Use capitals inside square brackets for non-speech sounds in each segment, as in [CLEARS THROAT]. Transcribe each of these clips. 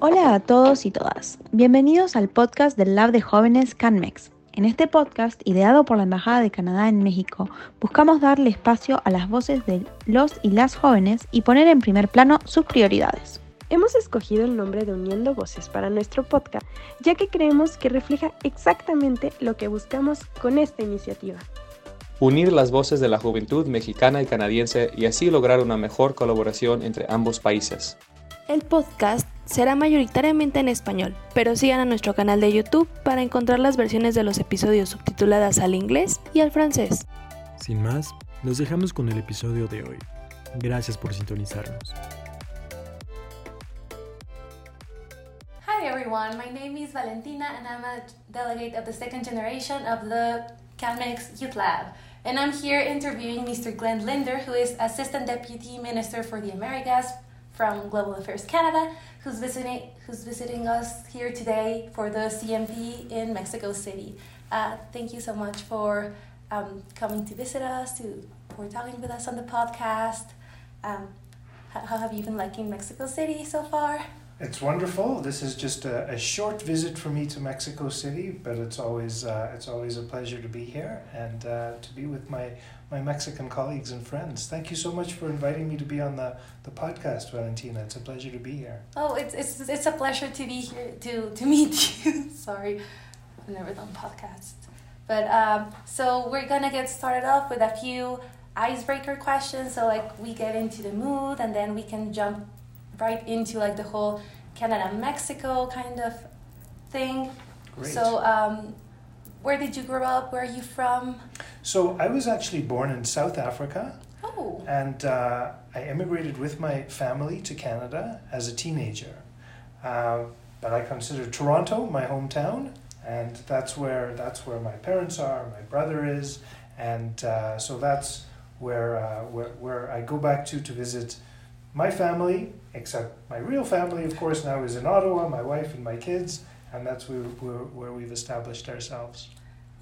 Hola a todos y todas. Bienvenidos al podcast del Lab de Jóvenes CanMex. En este podcast, ideado por la Embajada de Canadá en México, buscamos darle espacio a las voces de los y las jóvenes y poner en primer plano sus prioridades. Hemos escogido el nombre de Uniendo Voces para nuestro podcast, ya que creemos que refleja exactamente lo que buscamos con esta iniciativa. Unir las voces de la juventud mexicana y canadiense y así lograr una mejor colaboración entre ambos países. El podcast será mayoritariamente en español, pero sigan a nuestro canal de YouTube para encontrar las versiones de los episodios subtituladas al inglés y al francés. Sin más, nos dejamos con el episodio de hoy. Gracias por sintonizarnos. Hi everyone, my name is Valentina and I'm a delegate of the second generation of the CalMex Youth Lab. And I'm here interviewing Mr. Glenn Linder, who is Assistant Deputy Minister for the Americas from Global Affairs Canada, who's visiting, who's visiting us here today for the CMP in Mexico City. Uh, thank you so much for um, coming to visit us, to, for talking with us on the podcast. Um, how, how have you been liking Mexico City so far? It's wonderful. This is just a, a short visit for me to Mexico City, but it's always uh, it's always a pleasure to be here and uh, to be with my my Mexican colleagues and friends. Thank you so much for inviting me to be on the, the podcast, Valentina. It's a pleasure to be here. Oh, it's, it's, it's a pleasure to be here to, to meet [LAUGHS] you. Sorry, I've never done podcasts. But um, so we're gonna get started off with a few icebreaker questions. So like we get into the mood and then we can jump right into like the whole Canada Mexico kind of thing. Great. So um, where did you grow up? Where are you from? So I was actually born in South Africa. Oh. And uh, I immigrated with my family to Canada as a teenager. Uh, but I consider Toronto my hometown, and that's where that's where my parents are, my brother is, and uh, so that's where, uh, where where I go back to to visit my family. Except my real family, of course, now is in Ottawa. My wife and my kids, and that's where where, where we've established ourselves.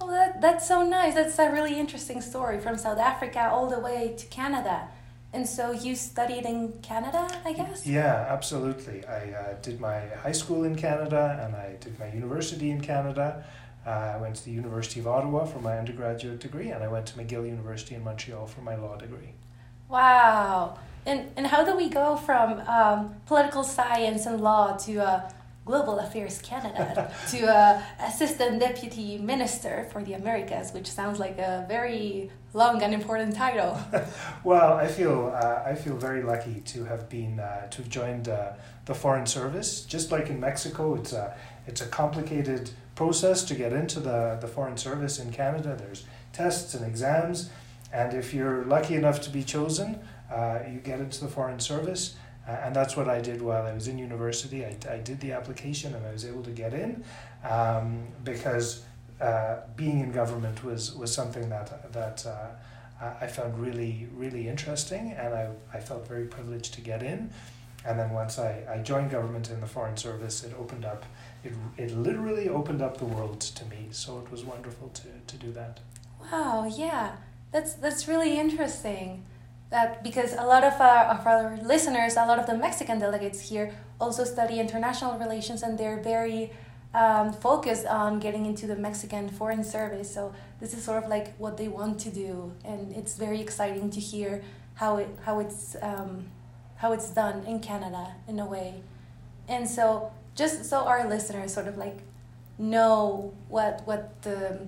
Oh, that, that's so nice. That's a really interesting story from South Africa all the way to Canada. And so you studied in Canada, I guess? Yeah, absolutely. I uh, did my high school in Canada and I did my university in Canada. Uh, I went to the University of Ottawa for my undergraduate degree and I went to McGill University in Montreal for my law degree. Wow. And, and how do we go from um, political science and law to uh, Global Affairs Canada [LAUGHS] to uh, Assistant Deputy Minister for the Americas, which sounds like a very long and important title. [LAUGHS] well, I feel uh, I feel very lucky to have been uh, to have joined uh, the Foreign Service. Just like in Mexico, it's a it's a complicated process to get into the the Foreign Service in Canada. There's tests and exams, and if you're lucky enough to be chosen, uh, you get into the Foreign Service. Uh, and that's what I did while I was in university. I, I did the application and I was able to get in um, because uh, being in government was, was something that, that uh, I found really, really interesting and I, I felt very privileged to get in. And then once I, I joined government in the Foreign Service, it opened up, it, it literally opened up the world to me. So it was wonderful to, to do that. Wow, yeah, that's, that's really interesting that because a lot of our, of our listeners, a lot of the Mexican delegates here also study international relations and they're very um, focused on getting into the Mexican foreign service. So this is sort of like what they want to do, and it's very exciting to hear how it how it's um, how it's done in Canada in a way. And so just so our listeners sort of like know what what the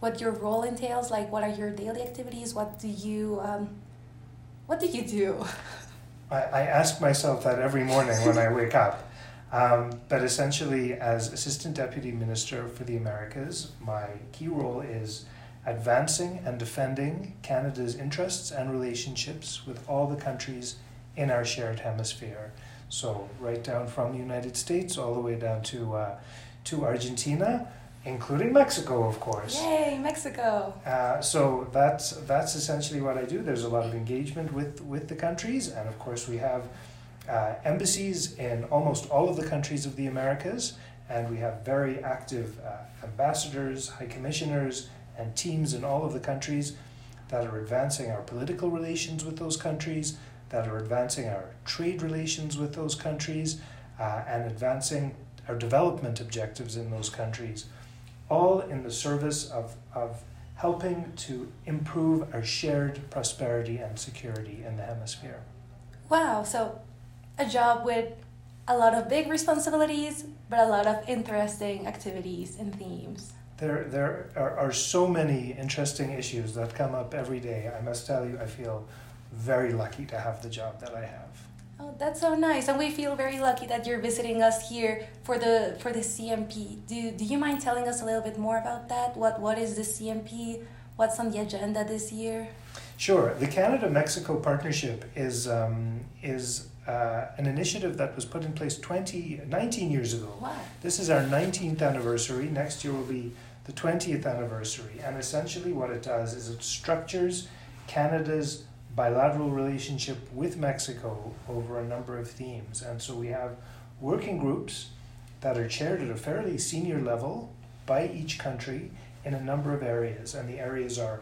what your role entails, like what are your daily activities, what do you um, what do you do? [LAUGHS] I, I ask myself that every morning when I [LAUGHS] wake up. Um, but essentially, as Assistant Deputy Minister for the Americas, my key role is advancing and defending Canada's interests and relationships with all the countries in our shared hemisphere. So, right down from the United States all the way down to, uh, to Argentina, including Mexico, of course. Yay, Mexico! Uh, so that's that's essentially what I do. There's a lot of engagement with with the countries, and of course we have uh, embassies in almost all of the countries of the Americas, and we have very active uh, ambassadors, high commissioners, and teams in all of the countries that are advancing our political relations with those countries, that are advancing our trade relations with those countries. uh, and advancing our development objectives in those countries, all in the service of, of helping to improve our shared prosperity and security in the hemisphere. Wow, so a job with a lot of big responsibilities, but a lot of interesting activities and themes. There, there are, are so many interesting issues that come up every day. I must tell you, I feel very lucky to have the job that I have. Oh, that's so nice, and we feel very lucky that you're visiting us here for the for the CMP. Do Do you mind telling us a little bit more about that? What What is the CMP? What's on the agenda this year? Sure. The Canada Mexico Partnership is um, is uh, an initiative that was put in place 20, 19 years ago. Wow. This is our 19th anniversary. Next year will be the 20th anniversary. And essentially, what it does is it structures Canada's bilateral relationship with Mexico over a number of themes. And so we have working groups that are chaired at a fairly senior level by each country in a number of areas. And the areas are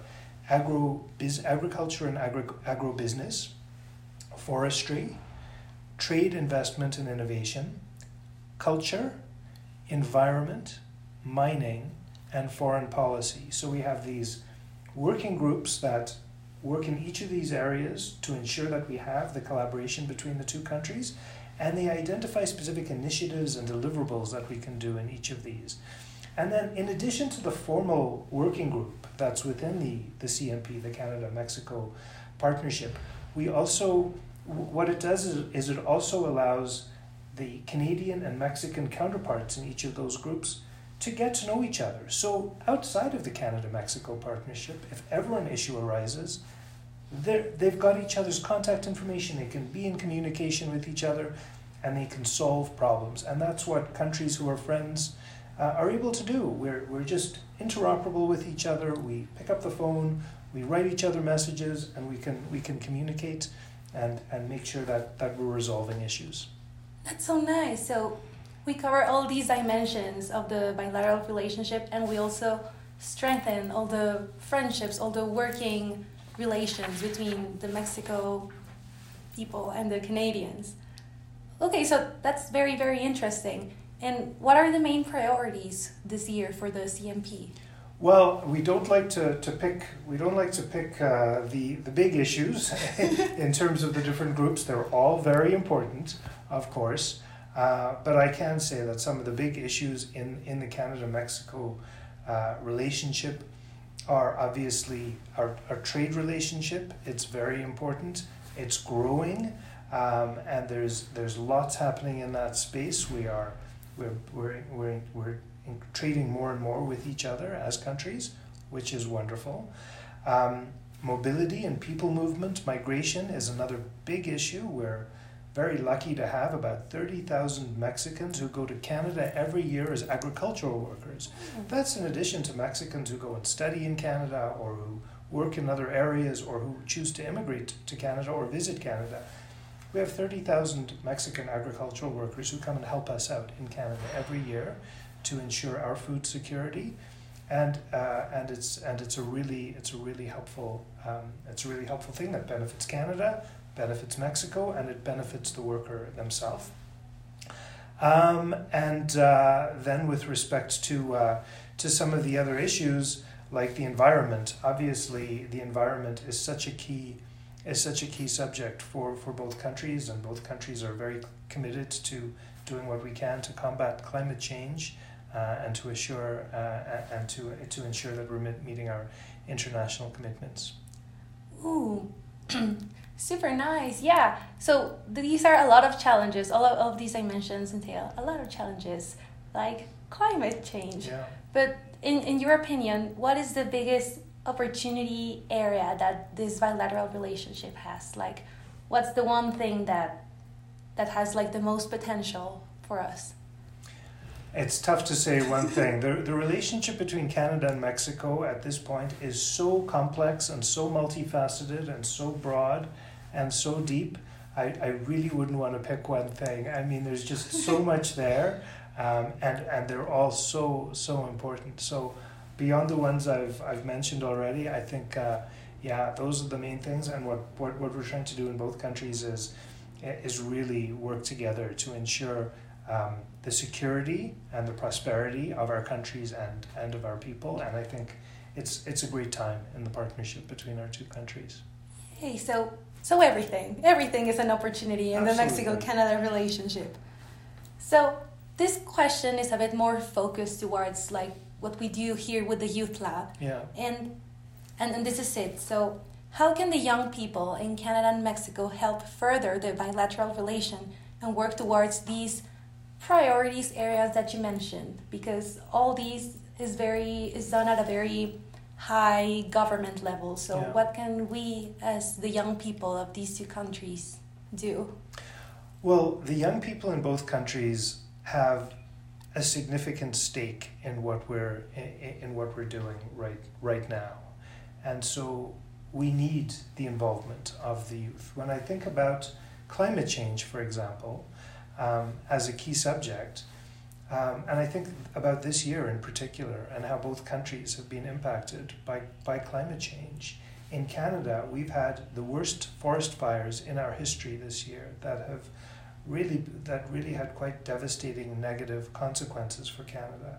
agro biz, agriculture and agri, agribusiness, forestry, trade, investment, and innovation, culture, environment, mining, and foreign policy. So we have these working groups that work in each of these areas to ensure that we have the collaboration between the two countries, and they identify specific initiatives and deliverables that we can do in each of these. And then, in addition to the formal working group that's within the, the CMP, the Canada Mexico Partnership, we also, what it does is, is it also allows the Canadian and Mexican counterparts in each of those groups to get to know each other. So, outside of the Canada Mexico Partnership, if ever an issue arises, they've got each other's contact information, they can be in communication with each other, and they can solve problems. And that's what countries who are friends uh, are able to do. We're, we're just interoperable with each other, we pick up the phone, we write each other messages, and we can, we can communicate and, and make sure that, that we're resolving issues. That's so nice. So, we cover all these dimensions of the bilateral relationship and we also strengthen all the friendships, all the working relations between the Mexico people and the Canadians. Okay, so that's very, very interesting. And what are the main priorities this year for the CMP? Well, we don't like to, to pick we don't like to pick uh, the the big issues [LAUGHS] in terms of the different groups. They're all very important, of course. Uh, but I can say that some of the big issues in, in the Canada Mexico uh, relationship are obviously our, our trade relationship. It's very important, it's growing, um, and there's, there's lots happening in that space. We are we're, we're, we're, we're trading more and more with each other as countries, which is wonderful. Um, mobility and people movement, migration is another big issue where very lucky to have about 30,000 Mexicans who go to Canada every year as agricultural workers. Mm. That's in addition to Mexicans who go and study in Canada or who work in other areas or who choose to immigrate to Canada or visit Canada. We have 30,000 Mexican agricultural workers who come and help us out in Canada every year to ensure our food security. And, uh, and it's and it's a really it's a really helpful um, it's a really helpful thing that benefits Canada benefits Mexico and it benefits the worker themselves. Um, and uh, then, with respect to uh, to some of the other issues like the environment, obviously the environment is such a key is such a key subject for, for both countries, and both countries are very committed to doing what we can to combat climate change uh, and to assure uh, and to to ensure that we're meeting our international commitments. Ooh. [CLEARS THROAT] Super nice. Yeah. So these are a lot of challenges. All of, of these dimensions entail a lot of challenges, like climate change. Yeah. But in, in your opinion, what is the biggest opportunity area that this bilateral relationship has? Like, what's the one thing that that has like the most potential for us? It's tough to say one [LAUGHS] thing. The, the relationship between Canada and Mexico at this point is so complex and so multifaceted and so broad and so deep. I, I really wouldn't want to pick one thing. I mean, there's just so [LAUGHS] much there, um, and, and they're all so, so important. So, beyond the ones I've, I've mentioned already, I think, uh, yeah, those are the main things. And what, what, what we're trying to do in both countries is, is really work together to ensure um, the security and the prosperity of our countries and, and of our people. And I think it's, it's a great time in the partnership between our two countries. Hey, so so everything, everything is an opportunity in Absolutely. the Mexico-Canada relationship. So this question is a bit more focused towards like what we do here with the Youth Lab, Yeah. and and, and this is it. So how can the young people in Canada and Mexico help further the bilateral relation and work towards these priorities areas that you mentioned? Because all these is very is done at a very high government level. So Yeah. what can we as the young people of these two countries do? Well, the young people in both countries have a significant stake in what we're in, in what we're doing right right now, and so we need the involvement of the youth. When I think about climate change, for example, um, as a key subject, um, and I think about this year in particular and how both countries have been impacted by, by climate change. In Canada, we've had the worst forest fires in our history this year that have really that really had quite devastating negative consequences for Canada.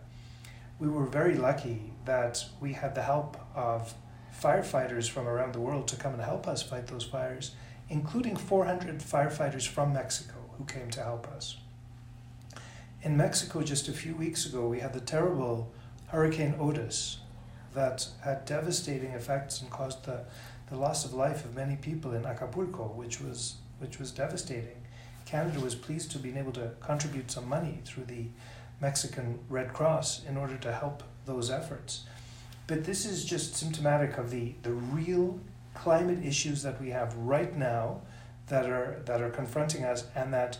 We were very lucky that we had the help of firefighters from around the world to come and help us fight those fires, including 400 firefighters from Mexico who came to help us. In Mexico, just a few weeks ago, we had the terrible Hurricane Otis that had devastating effects and caused the, the loss of life of many people in Acapulco, which was, which was devastating. Canada was pleased to be able to contribute some money through the Mexican Red Cross in order to help those efforts. But this is just symptomatic of the, the real climate issues that we have right now that are, that are confronting us and that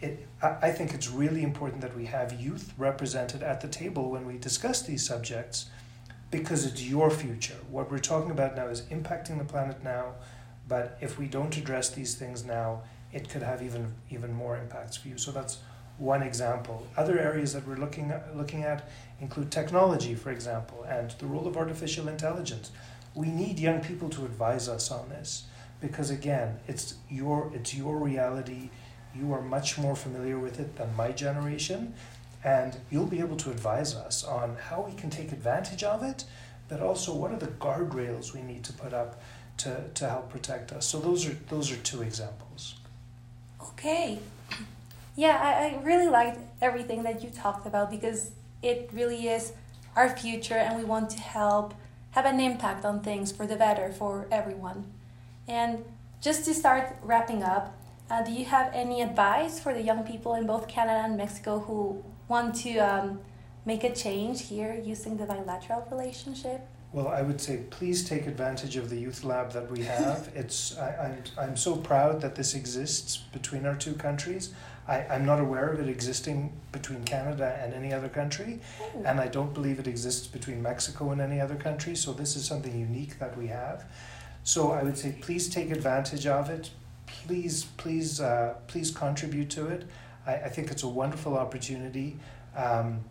it, I think it's really important that we have youth represented at the table when we discuss these subjects because it's your future. What we're talking about now is impacting the planet now, but if we don't address these things now, it could have even even more impacts for you. So that's one example. Other areas that we're looking at, looking at include technology, for example, and the role of artificial intelligence. We need young people to advise us on this because again, it's your it's your reality you are much more familiar with it than my generation, and you'll be able to advise us on how we can take advantage of it, but also what are the guardrails we need to put up to, to help protect us. So those are those are two examples. Okay. Yeah, I, I really liked everything that you talked about because it really is our future and we want to help have an impact on things for the better for everyone. And just to start wrapping up, uh, do you have any advice for the young people in both Canada and Mexico who want to um, make a change here using the bilateral relationship? Well, I would say please take advantage of the youth lab that we have. [LAUGHS] It's I, I'm I'm so proud that this exists between our two countries. I, I'm not aware of it existing between Canada and any other country, and I don't believe it exists between Mexico and any other country. So this is something unique that we have. So I would say please take advantage of it. Please, please, uh, please contribute to it. I, I think it's a wonderful opportunity. Um,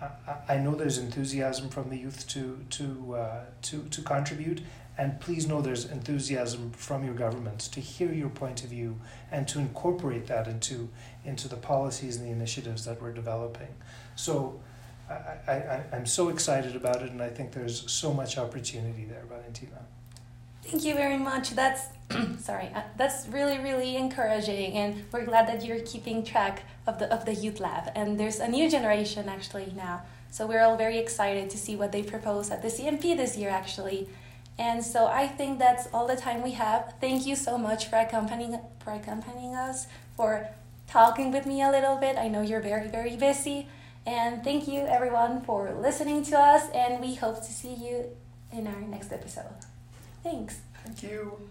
I, I know there's enthusiasm from the youth to to uh, to to contribute, and please know there's enthusiasm from your governments to hear your point of view and to incorporate that into into the policies and the initiatives that we're developing. So. I, I, I'm so excited about it, and I think there's so much opportunity there, Valentina. Thank you very much. That's [CLEARS THROAT] sorry. Uh, that's really really encouraging, and we're glad that you're keeping track of the of the youth lab. And there's a new generation actually now, so we're all very excited to see what they propose at the CMP this year actually. And so I think that's all the time we have. Thank you so much for accompanying for accompanying us for talking with me a little bit. I know you're very very busy. And thank you everyone for listening to us and we hope to see you in our next episode. Thanks. Thank you.